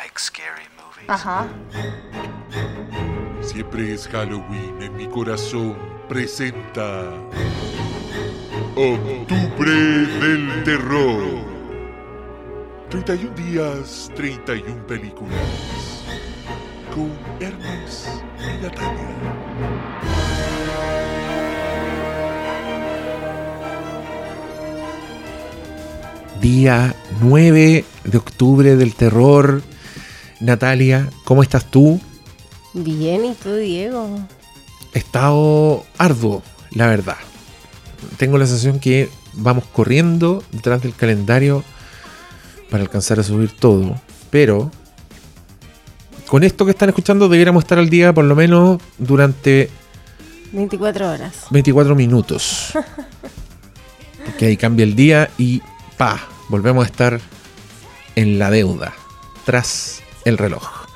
like scary movies? Ajá. Siempre es Halloween en mi corazón. Presenta. Octubre del Terror. 31 días, 31 películas. Con Hermes y Natalia. Día 9 de octubre del terror. Natalia, ¿cómo estás tú? Bien, ¿y tú, Diego? He estado arduo, la verdad. Tengo la sensación que vamos corriendo detrás del calendario para alcanzar a subir todo. Pero con esto que están escuchando debiéramos estar al día por lo menos durante 24 horas. 24 minutos. Porque ahí cambia el día y pa, volvemos a estar en la deuda, tras el reloj.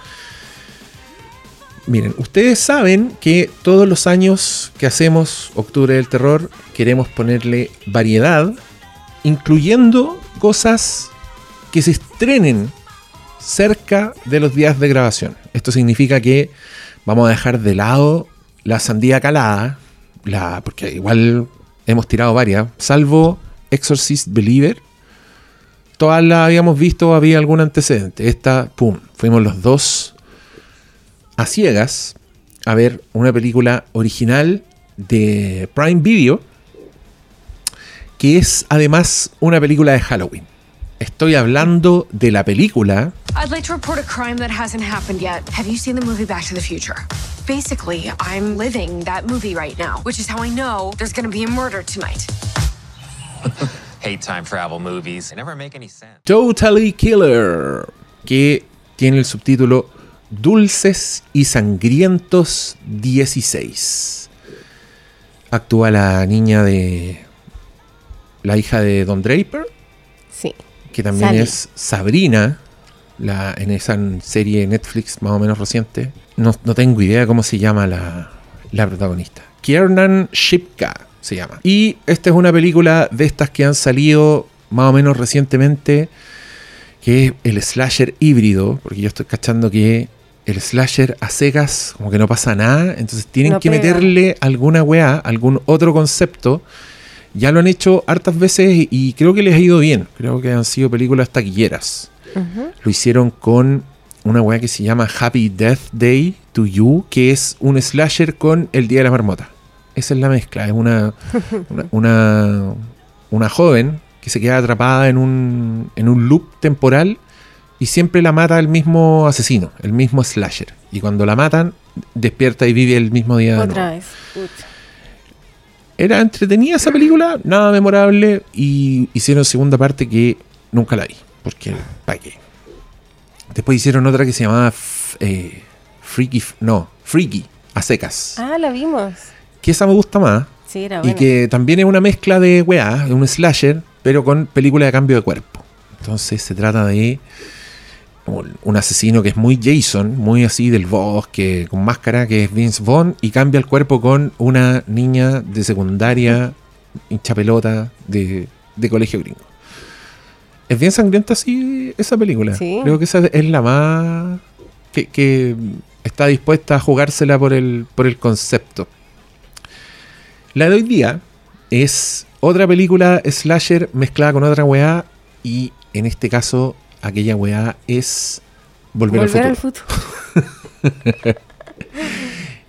Miren, ustedes saben que todos los años que hacemos Octubre del Terror queremos ponerle variedad, incluyendo cosas que se estrenen cerca de los días de grabación. Esto significa que vamos a dejar de lado la sandía calada, la, porque igual hemos tirado varias, salvo Exorcist Believer. Todas las habíamos visto, había algún antecedente. Esta, pum, fuimos los dos a ciegas a ver una película original de Prime Video, que es además una película de Halloween. Estoy hablando de la película I'd like to report a crime that hasn't happened yet. Have you seen the movie Back to the Future? Basically, I'm living that movie right now, which is how I know there's gonna be a murder tonight. hate time travel movies. They never make any sense. Totally Killer, que tiene el subtítulo Dulces y Sangrientos 16. Actúa la niña de. la hija de Don Draper, Sí. que también Sally. es Sabrina, la, en esa serie Netflix más o menos reciente. No, no tengo idea cómo se llama la, la protagonista. Kiernan Shipka se llama. Y esta es una película de estas que han salido más o menos recientemente, que es el slasher híbrido, porque yo estoy cachando que el slasher a secas como que no pasa nada, entonces tienen No que pega. meterle alguna weá, algún otro concepto. Ya lo han hecho hartas veces y creo que les ha ido bien. Creo que han sido películas taquilleras. Lo hicieron con una weá que se llama Happy Death Day to You, que es un slasher con el Día de la Marmota. Esa es la mezcla. Es una, una, una, una joven que se queda atrapada en un, en un loop temporal y siempre la mata el mismo asesino, el mismo slasher. Y cuando la matan, despierta y vive el mismo día. de Otra vez. Era entretenida esa película, nada memorable. Y hicieron segunda parte que nunca la vi. Porque, ¿para qué? Después hicieron otra que se llamaba eh, Freaky. No, Freaky, a secas. Ah, la vimos. Que esa me gusta más. Sí, era Y buena. que también es una mezcla de weá, de un slasher, pero con película de cambio de cuerpo. Entonces se trata de un, un asesino que es muy Jason, muy así del bosque, con máscara, que es Vince Vaughn, y cambia el cuerpo con una niña de secundaria, hincha pelota, de, de colegio gringo. Es bien sangrienta así esa película. Sí. Creo que esa es la más que, que está dispuesta a jugársela por el, por el concepto. La de hoy día es otra película slasher mezclada con otra weá y en este caso aquella weá es Volver, Volver al al futuro. futuro.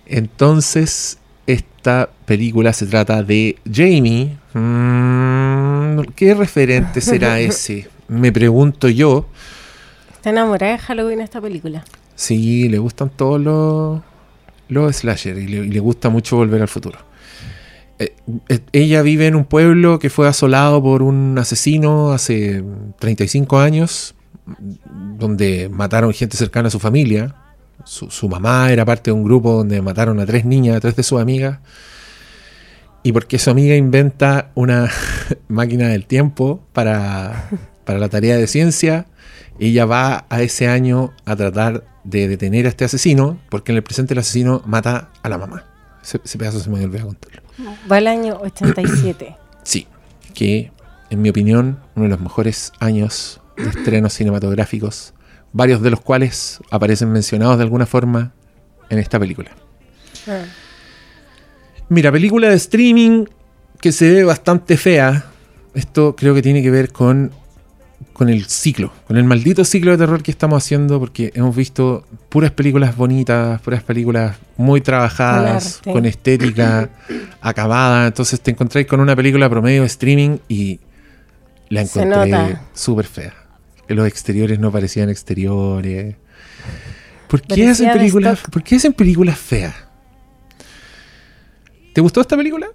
Entonces, esta película se trata de Jamie. Mm, ¿Qué referente será ese? Me pregunto yo. Está enamorada de Halloween esta película. Sí, le gustan todos los, los slasher y le, y le gusta mucho volver al futuro. Eh, eh, ella vive en un pueblo que fue asolado por un asesino hace 35 años, donde mataron gente cercana a su familia. Su, mamá era parte de un grupo donde mataron a tres niñas, a tres de sus amigas. Y porque su amiga inventa una máquina del tiempo para, para la tarea de ciencia, ella va a ese año a tratar de detener a este asesino, porque en el presente el asesino mata a la mamá. Ese, ese pedazo se me olvidó contarlo. Va al año 87. Sí, que en mi opinión, uno de los mejores años de estrenos cinematográficos varios de los cuales aparecen mencionados de alguna forma en esta película. Ah. Mira, película de streaming que se ve bastante fea. Esto creo que tiene que ver con, con el ciclo, con el maldito ciclo de terror que estamos haciendo, porque hemos visto puras películas bonitas, puras películas muy trabajadas, Con estética acabada. Entonces te encontráis con una película promedio de streaming y la encontré súper fea. Los exteriores no parecían exteriores. ¿Por qué, Parecía hacen películas. ¿Por qué hacen películas feas? ¿Te gustó esta película?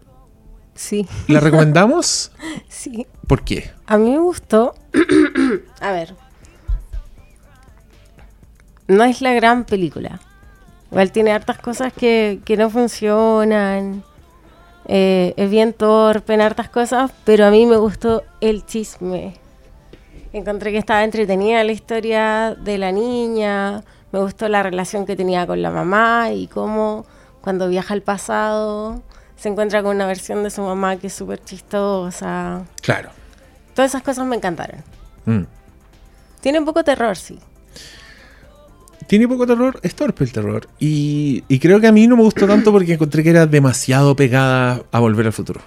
Sí, ¿La recomendamos? sí. ¿Por qué? A mí me gustó. a ver. No es la gran película. Igual tiene hartas cosas que, que no funcionan. Eh, es bien torpe en hartas cosas, pero a mí me gustó el chisme. Encontré que estaba entretenida la historia de la niña. Me gustó la relación que tenía con la mamá y cómo cuando viaja al pasado se encuentra con una versión de su mamá que es súper chistosa. Claro. Todas esas cosas me encantaron. Mm. Tiene un poco terror, sí. Tiene poco terror, es torpe el terror. Y, y creo que a mí no me gustó tanto porque encontré que era demasiado pegada a Volver al Futuro.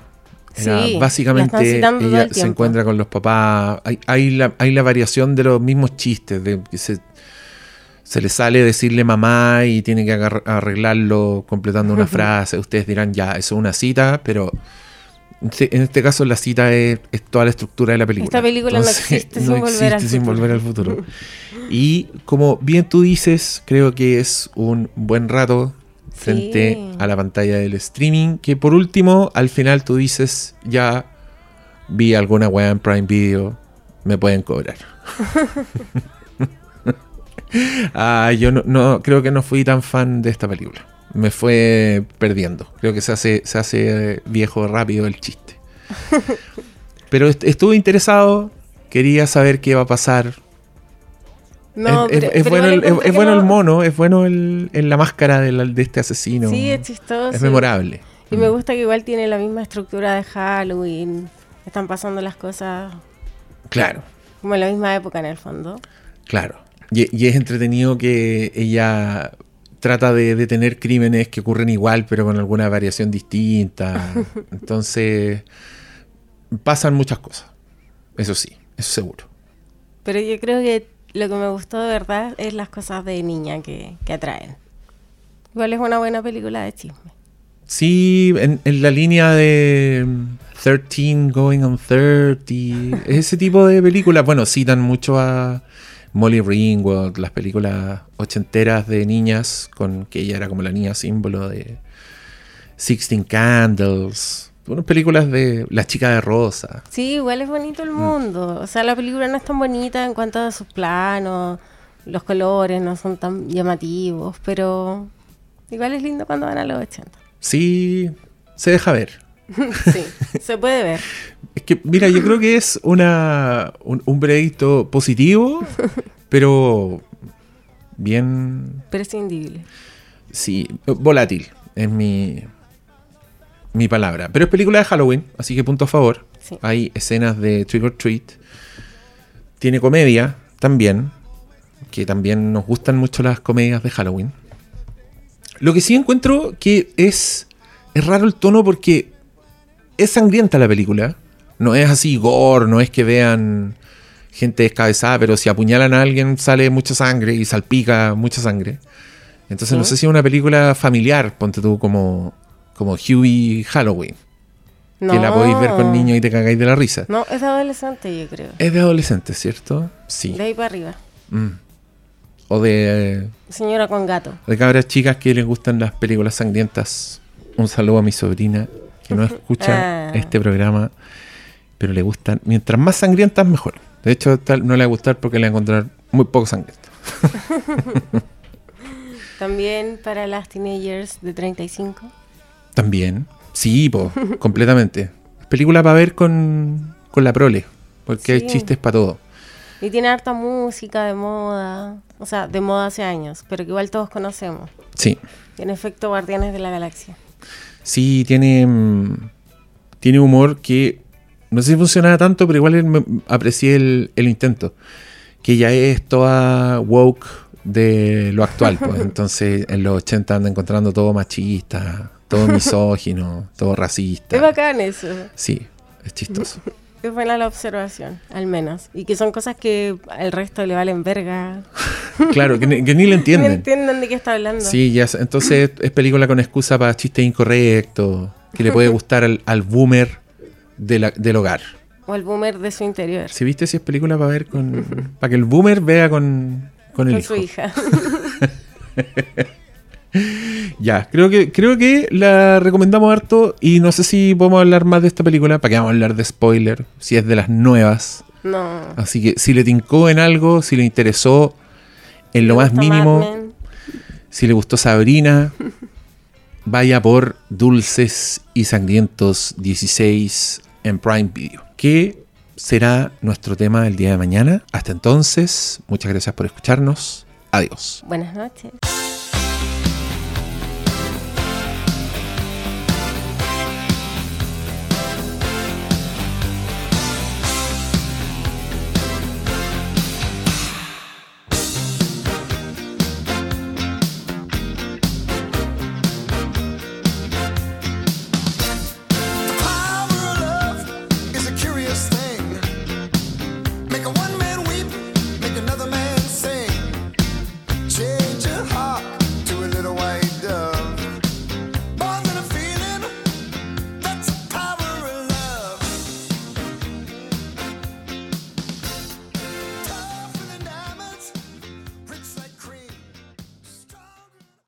Era Sí, básicamente ella el se encuentra con los papás. Hay, hay la, hay la variación de los mismos chistes. De que se, se le sale decirle mamá y tiene que arreglarlo completando una frase. Ustedes dirán, ya, eso es una cita, pero Sí, En este caso la cita es, es toda la estructura de la película. Esta película no existe sin volver al sin futuro. volver al futuro. Y como bien tú dices, creo que es un buen rato frente Sí. a la pantalla del streaming. Que por último, al final tú dices, ya vi alguna weá en Prime Video, me pueden cobrar. ah, yo no, no- creo que no fui tan fan de esta película. Me fue perdiendo. Creo que se hace, se hace viejo rápido el chiste. Pero est- estuve interesado, quería saber qué iba a pasar. No, es, es- pero- es bueno, el, es- bueno no- el mono, es bueno el, la máscara de, la- de este asesino. Sí, es chistoso. Es memorable. Y me Mm. gusta que igual tiene la misma estructura de Halloween. Están pasando las cosas Claro, como en la misma época en el fondo. claro. Y, y es entretenido que ella trata de detener crímenes que ocurren igual, pero con alguna variación distinta. Entonces, pasan muchas cosas. Eso sí, eso seguro. Pero yo creo que lo que me gustó de verdad es las cosas de niña que, que atraen. Igual es una buena película de chisme. Sí, en, en la línea de mm, 13 Going on 30, ese tipo de películas, bueno, citan mucho a Molly Ringwald, las películas ochenteras de niñas, con que ella era como la niña símbolo de Sixteen Candles, unas películas de La chica de rosa. Sí, igual es bonito el mundo. O sea, la película no es tan bonita en cuanto a sus planos, los colores no son tan llamativos, pero igual es lindo cuando van a los 80. Sí, se deja ver. Sí, se puede ver. Es que, mira, yo creo que es una, un, un veredicto positivo, pero bien Prescindible. Sí, volátil es mi, mi palabra. Pero es película de Halloween, así que punto a favor. Sí. Hay escenas de Trick or Treat. Tiene comedia también, que también nos gustan mucho las comedias de Halloween. Lo que sí encuentro que es, es raro el tono porque es sangrienta la película. No es así gore, no es que vean gente descabezada, pero si apuñalan a alguien sale mucha sangre y salpica mucha sangre. Entonces no sé si es una película familiar, ponte tú como, como Huey Halloween, No. que la podéis ver con niños y te cagáis de la risa. No, es de adolescente, yo creo. Es de adolescentes, ¿cierto? Sí. De ahí para arriba. Mm. O de, Señora con gato. de cabras chicas que les gustan las películas sangrientas. Un saludo a mi sobrina, que no escucha Ah. este programa, pero le gustan. Mientras más sangrientas, mejor. De hecho, tal, no le va a gustar porque le va a encontrar muy poco sangriento. También para las teenagers de 35. También. Sí, po, completamente. Es película para ver con, con la prole, porque hay chistes para todo. Y tiene harta música de moda. O sea, de moda hace años, pero que igual todos conocemos. Sí. Tiene efecto Guardianes de la Galaxia. Sí, tiene, mm, tiene humor que no sé si funcionaba tanto, pero igual me- aprecié el, el intento. que ya es toda woke de lo actual. Pues. Entonces, en los 80 anda encontrando todo machista, todo misógino, todo racista. Es bacán eso. Sí, es chistoso. Es buena la observación, al menos. Y que son cosas que al resto le valen verga. Claro, que, ni- que ni le No entienden. entienden de qué está hablando. Sí, ya, entonces es película con excusa para chistes incorrectos, que le puede gustar al, al boomer de la- del hogar. O el boomer de su interior. Si viste si es película para ver con. para que el boomer vea con, con el con hijo. su hija. Ya, creo que, creo que la recomendamos harto y no sé si podemos hablar más de esta película, para que vamos a hablar de spoiler, si es de las nuevas. no. Así que si le tincó en algo, si le interesó en lo más mínimo, si le gustó Sabrina, vaya por Dulces y Sangrientos 16 en Prime Video, que será nuestro tema el día de mañana. Hasta entonces, muchas gracias por escucharnos. Adiós. Buenas noches.